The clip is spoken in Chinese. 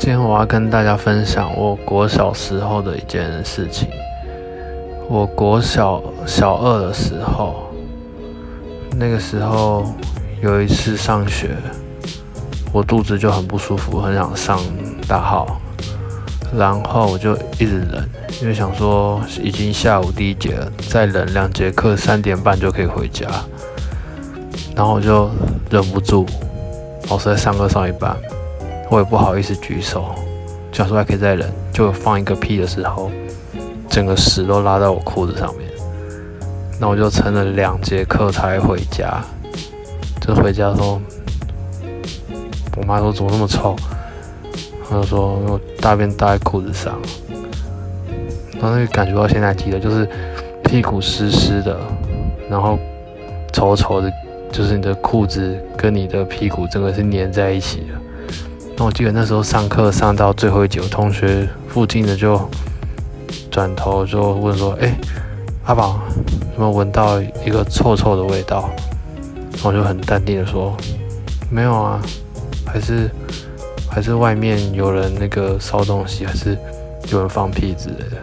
今天我要跟大家分享我国小时候的一件事情。我国小小二的时候，那个时候有一次上学，我肚子就很不舒服，很想上大号，然后我就一直忍，因为想说已经下午第一节了，再忍两节课，三点半就可以回家。然后我就忍不住，老师在上课上一半。我也不好意思举手，想说还可以再忍，就放一个屁的时候，整个屎都拉到我裤子上面。那我就撑了两节课才回家。就回家说，我妈说怎么那么臭？她就说我大便搭在裤子上。然后那个感觉到现在记得，就是屁股湿湿的，然后稠稠的，就是你的裤子跟你的屁股整个是粘在一起的。那我记得那时候上课上到最后一节，我同学附近的就转头就问说：“哎，阿宝，有没有闻到一个臭臭的味道？”然后我就很淡定的说：“没有啊，还是还是外面有人那个烧东西，还是有人放屁之类的。”